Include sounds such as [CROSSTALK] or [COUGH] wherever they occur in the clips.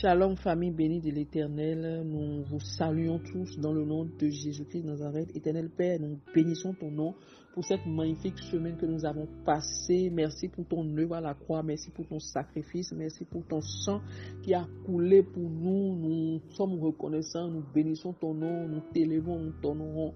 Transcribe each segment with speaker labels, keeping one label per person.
Speaker 1: Shalom, famille bénie de l'Éternel. Nous vous saluons tous dans le nom de Jésus-Christ Nazareth. Éternel Père, nous bénissons ton nom pour cette magnifique semaine que nous avons passée. Merci pour ton œuvre à la croix. Merci pour ton sacrifice. Merci pour ton sang qui a coulé pour nous. Nous sommes reconnaissants. Nous bénissons ton nom. Nous t'élevons. Nous t'honorons.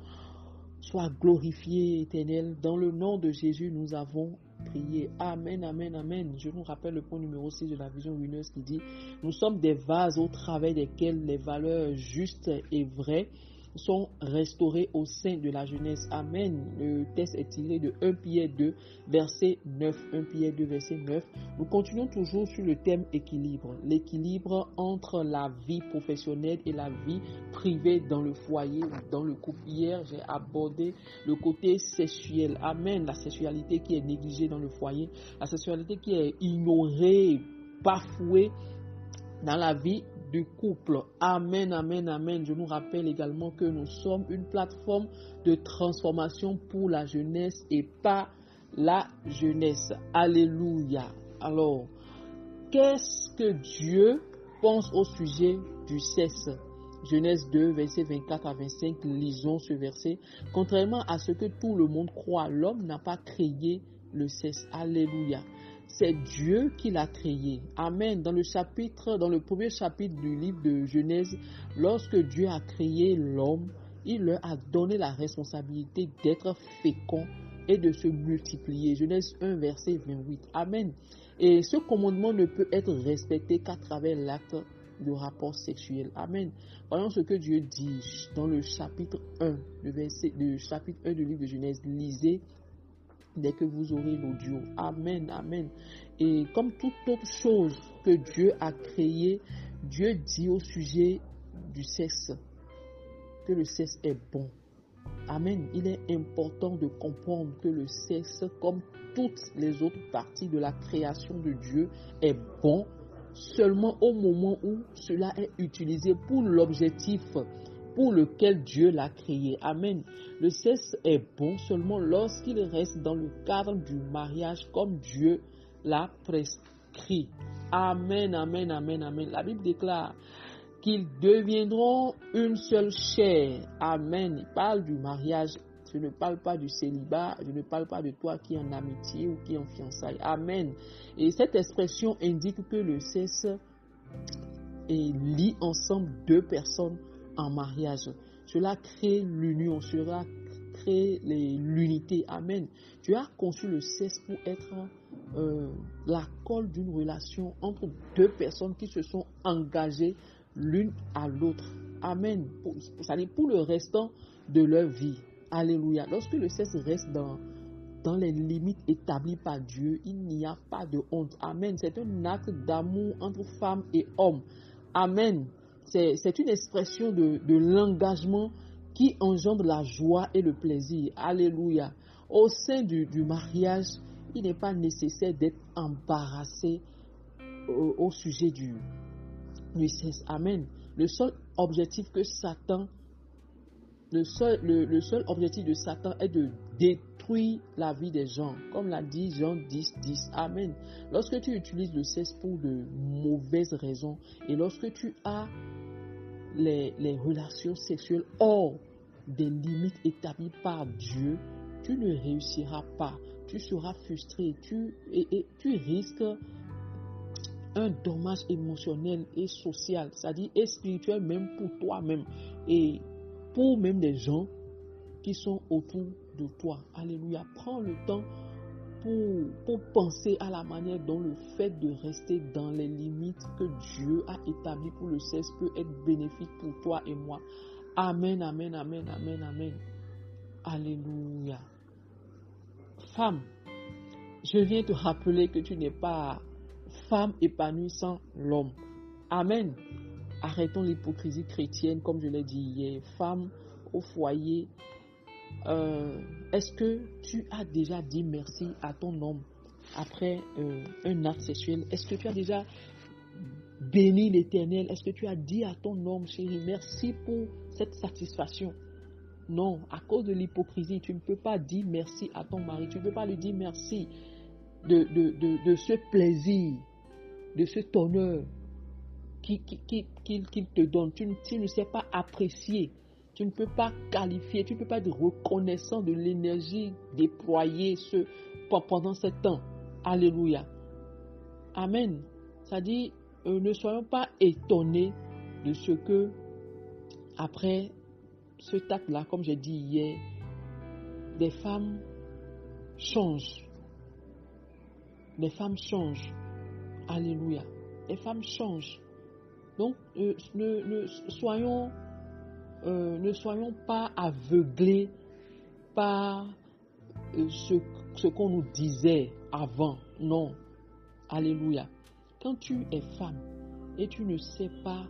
Speaker 1: Sois glorifié, éternel. Dans le nom de Jésus, nous avons prier. Amen, amen, amen. Je nous rappelle le point numéro 6 de la vision lumineuse qui dit, nous sommes des vases au travers desquels les valeurs justes et vraies sont restaurés au sein de la jeunesse. Amen. Le texte est tiré de 1 Pierre 2, verset 9. 1 Pierre 2, verset 9. Nous continuons toujours sur le thème équilibre. L'équilibre entre la vie professionnelle et la vie privée dans le foyer dans le couple. Hier, j'ai abordé le côté sexuel. Amen. La sexualité qui est négligée dans le foyer. La sexualité qui est ignorée, bafouée dans la vie du couple. Amen, amen, amen. Je nous rappelle également que nous sommes une plateforme de transformation pour la jeunesse et pas la jeunesse. Alléluia. Alors, qu'est-ce que Dieu pense au sujet du sexe? Genèse 2, verset 24 à 25, lisons ce verset. Contrairement à ce que tout le monde croit, l'homme n'a pas créé le sexe. Alléluia c'est Dieu qui l'a créé. Amen. Dans le chapitre, dans le premier chapitre du livre de Genèse, lorsque Dieu a créé l'homme, il leur a donné la responsabilité d'être fécond et de se multiplier. Genèse 1, verset 28. Amen. Et ce commandement ne peut être respecté qu'à travers l'acte de rapport sexuel. Amen. Voyons ce que Dieu dit dans le chapitre 1, le verset, le chapitre 1 du livre de Genèse. Lisez dès que vous aurez l'audio. Amen, amen. Et comme toute autre chose que Dieu a créée, Dieu dit au sujet du sexe que le sexe est bon. Amen. Il est important de comprendre que le sexe, comme toutes les autres parties de la création de Dieu, est bon seulement au moment où cela est utilisé pour l'objectif pour lequel Dieu l'a créé. Amen. Le sexe est bon seulement lorsqu'il reste dans le cadre du mariage comme Dieu l'a prescrit. Amen, amen, amen, amen. La Bible déclare qu'ils deviendront une seule chair. Amen. Il parle du mariage. Je ne parle pas du célibat, je ne parle pas de toi qui es en amitié ou qui est en fiançailles. Amen. Et cette expression indique que le sexe est lié ensemble deux personnes en mariage. Cela crée l'union, cela crée l'unité. Amen. Tu as conçu le sexe pour être euh, la colle d'une relation entre deux personnes qui se sont engagées l'une à l'autre. Amen. Pour, pour le restant de leur vie. Alléluia. Lorsque le sexe reste dans, dans les limites établies par Dieu, il n'y a pas de honte. Amen. C'est un acte d'amour entre femmes et hommes. Amen. C'est une expression de, l'engagement qui engendre la joie et le plaisir. Alléluia. Au sein du, mariage, il n'est pas nécessaire d'être embarrassé au, sujet du, du Amen. Le seul objectif que Satan, objectif de Satan est de détruire la vie des gens. Comme l'a dit Jean 10, 10. Amen. Lorsque tu utilises le sexe pour de mauvaises raisons et lorsque tu as les, relations sexuelles hors des limites établies par Dieu, tu ne réussiras pas. Tu seras frustré. Tu, tu risques un dommage émotionnel et social, c'est-à-dire et spirituel même pour toi-même et pour même des gens qui sont autour de toi. Alléluia. Prends le temps pour, penser à la manière dont le fait de rester dans les limites que Dieu a établies pour le sexe peut être bénéfique pour toi et moi. Amen, amen, amen, amen, amen. Alléluia. Femme, je viens te rappeler que tu n'es pas femme épanouie sans l'homme. Amen. Arrêtons l'hypocrisie chrétienne, comme je l'ai dit hier. Femme au foyer, euh, est-ce que tu as déjà dit merci à ton homme après euh, un acte sexuel? Est-ce que tu as déjà béni l'Éternel? Est-ce que tu as dit à ton homme, chéri, merci pour cette satisfaction? Non, à cause de l'hypocrisie, tu ne peux pas dire merci à ton mari. Tu ne peux pas lui dire merci de, ce plaisir, de cet honneur qu'il te donne. Tu, tu ne sais pas apprécier. Tu ne peux pas qualifier, tu ne peux pas être reconnaissant de l'énergie déployée ce, pendant ce temps. Alléluia. Amen. Ça dit, euh, ne soyons pas étonnés de ce que, après ce tac-là, comme j'ai dit hier, des femmes changent. Les femmes changent. Alléluia. Les femmes changent. Donc, euh, ne, soyons, euh, ne soyons pas aveuglés par ce, ce qu'on nous disait avant. Non. Alléluia. Quand tu es femme et tu ne sais pas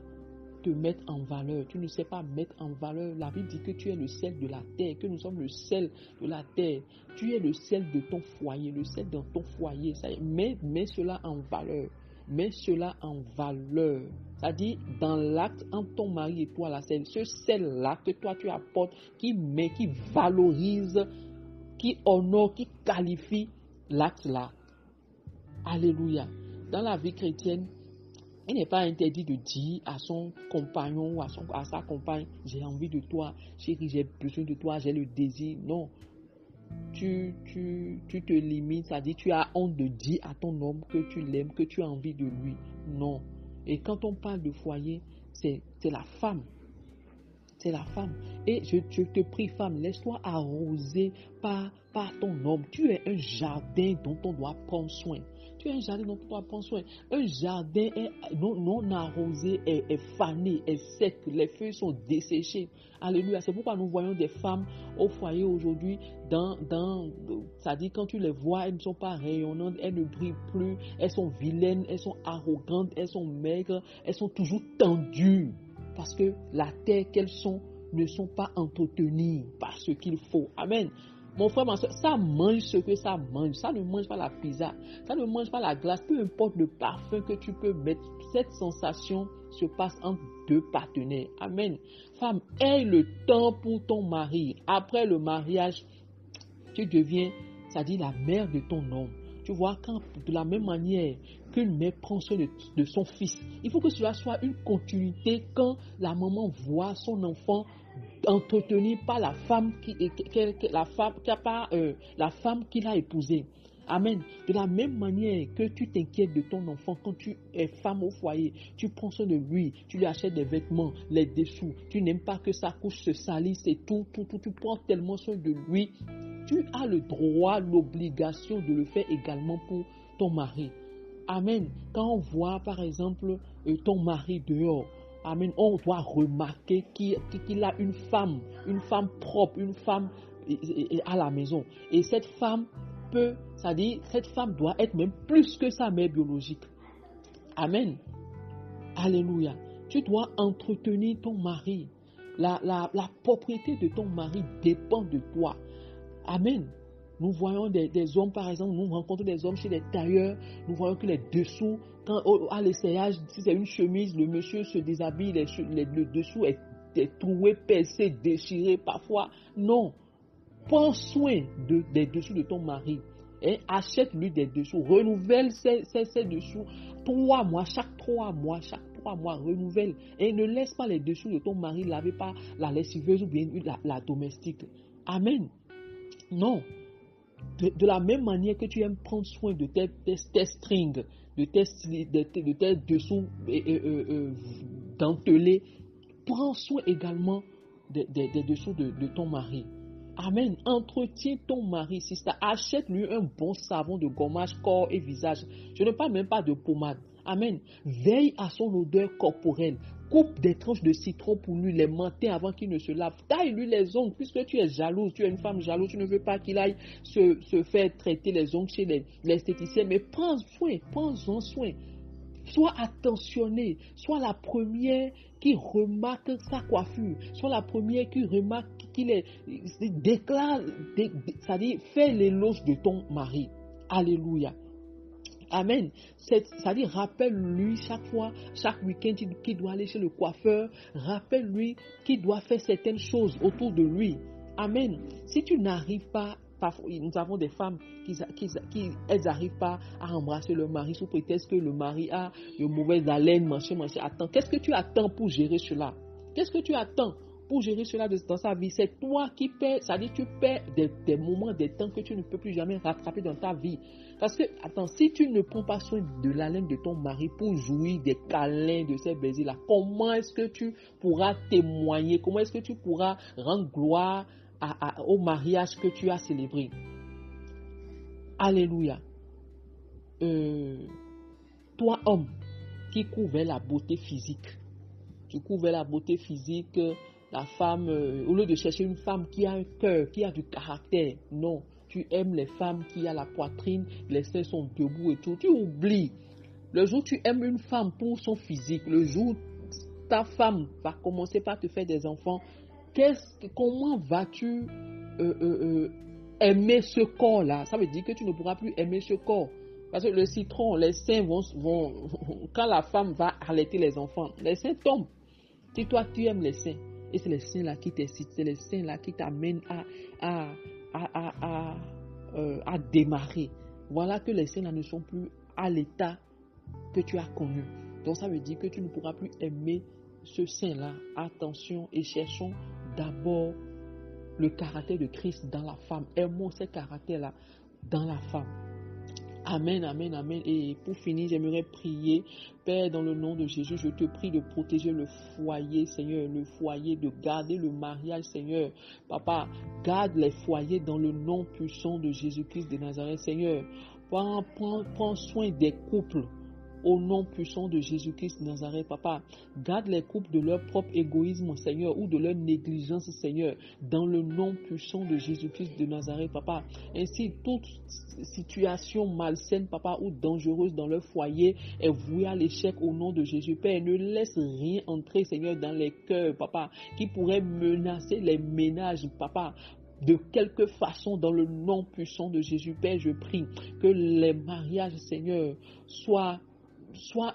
Speaker 1: te mettre en valeur, tu ne sais pas mettre en valeur, la Bible dit que tu es le sel de la terre, que nous sommes le sel de la terre. Tu es le sel de ton foyer, le sel dans ton foyer. Ça mets, mets cela en valeur. Mets cela en valeur. C'est-à-dire, dans l'acte entre ton mari et toi, la sel, ce sel-là que toi tu apportes, qui met, qui valorise, qui honore, qui qualifie l'acte-là. Alléluia. Dans la vie chrétienne, il n'est pas interdit de dire à son compagnon ou à, à sa compagne, j'ai envie de toi, chérie, j'ai besoin de toi, j'ai le désir. Non. Tu, tu, tu te limites, c'est-à-dire tu as honte de dire à ton homme que tu l'aimes, que tu as envie de lui. Non. Et quand on parle de foyer, c'est la femme. C'est la femme. Et je, je te prie, femme, laisse-toi arroser par, par ton homme. Tu es un jardin dont on doit prendre soin. Tu as un jardin dont tu dois prendre soin. Un jardin non, arrosé est, fané, est sec. Les feuilles sont desséchées. Alléluia. C'est pourquoi nous voyons des femmes au foyer aujourd'hui. Dans, dans, ça dit quand tu les vois, elles ne sont pas rayonnantes, elles ne brillent plus, elles sont vilaines, elles sont arrogantes, elles sont maigres, elles sont toujours tendues. Parce que la terre qu'elles sont ne sont pas entretenues par ce qu'il faut. Amen. Mon frère, ça mange ce que ça mange. Ça ne mange pas la pizza. Ça ne mange pas la glace. Peu importe le parfum que tu peux mettre. Cette sensation se passe entre deux partenaires. Amen. Femme, aie le temps pour ton mari. Après le mariage, tu deviens, ça dit, la mère de ton homme. Tu vois, quand de la même manière qu'une mère prend soin de, son fils, il faut que cela soit une continuité quand la maman voit son enfant entretenu par la femme qui, la femme, qui euh, la femme qu'il a épousée. Amen. De la même manière que tu t'inquiètes de ton enfant quand tu es femme au foyer, tu prends soin de lui, tu lui achètes des vêtements, les dessous, tu n'aimes pas que sa couche se salisse et tout, tout, tout, tu prends tellement soin de lui. Tu as le droit, l'obligation de le faire également pour ton mari. Amen. Quand on voit par exemple euh, ton mari dehors, Amen. On doit remarquer qu'il a une femme, une femme propre, une femme à la maison. Et cette femme peut, dit, cette femme doit être même plus que sa mère biologique. Amen. Alléluia. Tu dois entretenir ton mari. La, propriété de ton mari dépend de toi. Amen. Nous voyons des, hommes, par exemple, nous rencontrons des hommes chez les tailleurs, nous voyons que les dessous, quand à l'essayage, si c'est une chemise, le monsieur se déshabille, le dessous est, troué, percé, déchiré parfois. Non. Prends soin de, des dessous de ton mari. et achète-lui des dessous. Renouvelle ces, dessous. Trois mois, chaque trois mois, chaque trois mois, renouvelle. Et ne laisse pas les dessous de ton mari laver par la lessiveuse ou bien la, la domestique. Amen. Non. De, la même manière que tu aimes prendre soin de tes, strings, de tes, de, dessous euh, euh, dentelés, prends soin également des, dessous de, ton mari. Amen. Entretiens ton mari, si ça achète-lui un bon savon de gommage corps et visage. Je ne parle même pas de pommade. Amen. Veille à son odeur corporelle coupe des tranches de citron pour lui les matins avant qu'il ne se lave. Taille-lui les ongles, puisque tu es jalouse, tu es une femme jalouse, tu ne veux pas qu'il aille se, faire traiter les ongles chez l'esthéticien, mais prends soin, prends-en soin. Sois attentionné, sois la première qui remarque sa coiffure, sois la première qui remarque qu'il est, déclare, c'est-à-dire fais l'éloge de ton mari. Alléluia. Amen. C'est-à-dire, rappelle-lui chaque fois, chaque week-end qu'il doit aller chez le coiffeur, rappelle-lui qu'il doit faire certaines choses autour de lui. Amen. Si tu n'arrives pas nous avons des femmes qui, elles n'arrivent pas à embrasser leur mari sous prétexte que le mari a de mauvaises haleine, machin, machin. Attends, qu'est-ce que tu attends pour gérer cela? Qu'est-ce que tu attends? Pour gérer cela dans sa vie C'est toi qui perds, ça dit tu perds des, moments, des temps que tu ne peux plus jamais rattraper dans ta vie. Parce que, attends, si tu ne prends pas soin de la laine de ton mari pour jouir des câlins de ces baisers-là, comment est-ce que tu pourras témoigner? Comment est-ce que tu pourras rendre gloire au mariage que tu as célébré? Alléluia. Euh, toi, homme, qui couvert la beauté physique, tu couvrais la beauté physique, la femme, euh, au lieu de chercher une femme qui a un cœur, qui a du caractère, non, tu aimes les femmes qui a la poitrine, les seins sont debout et tout, tu oublies. Le jour où tu aimes une femme pour son physique, le jour où ta femme va commencer par te faire des enfants, comment vas-tu euh, euh, aimer ce corps-là? Ça veut dire que tu ne pourras plus aimer ce corps. Parce que le citron, les seins vont, [LAUGHS] quand la femme va allaiter les enfants, les seins tombent. Si toi tu aimes les seins, et c'est les seins là qui t'excitent, c'est les seins là qui t'amènent à, à, à, à, euh, démarrer. Voilà que les seins là ne sont plus à l'état que tu as connu. Donc ça veut dire que tu ne pourras plus aimer ce sein là. Attention et cherchons d'abord le caractère de Christ dans la femme. Aimons ce caractère là dans la femme. Amen, amen, amen. Et pour finir, j'aimerais prier. Père, dans le nom de Jésus, je te prie de protéger le foyer, Seigneur, le foyer, de garder le mariage, Seigneur. Papa, garde les foyers dans le nom puissant de Jésus-Christ de Nazareth, Seigneur. Prends, prends soin des couples au nom puissant de Jésus-Christ de Nazareth, Papa. Garde les couples de leur propre égoïsme, Seigneur, ou de leur négligence, Seigneur, dans le nom puissant de Jésus-Christ de Nazareth, Papa. Ainsi, toute situation malsaine, Papa, ou dangereuse dans leur foyer est vouée à l'échec au nom de Jésus. Père, ne laisse rien entrer, Seigneur, dans les cœurs, Papa, qui pourrait menacer les ménages, Papa de quelque façon dans le nom puissant de Jésus. Père, je prie que les mariages, Seigneur, soient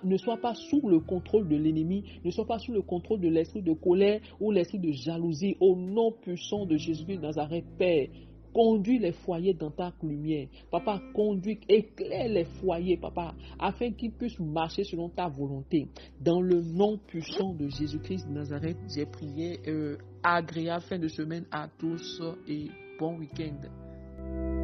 Speaker 1: ne sois pas sous le contrôle de l'ennemi, ne sois pas sous le contrôle de l'esprit de colère ou l'esprit de jalousie. Au nom puissant de Jésus de Nazareth, Père, conduis les foyers dans ta lumière. Papa, conduis, éclaire les foyers, papa, afin qu'ils puissent marcher selon ta volonté. Dans le nom puissant de Jésus-Christ de Nazareth, j'ai prié. Euh, agréable fin de semaine à tous et bon week-end.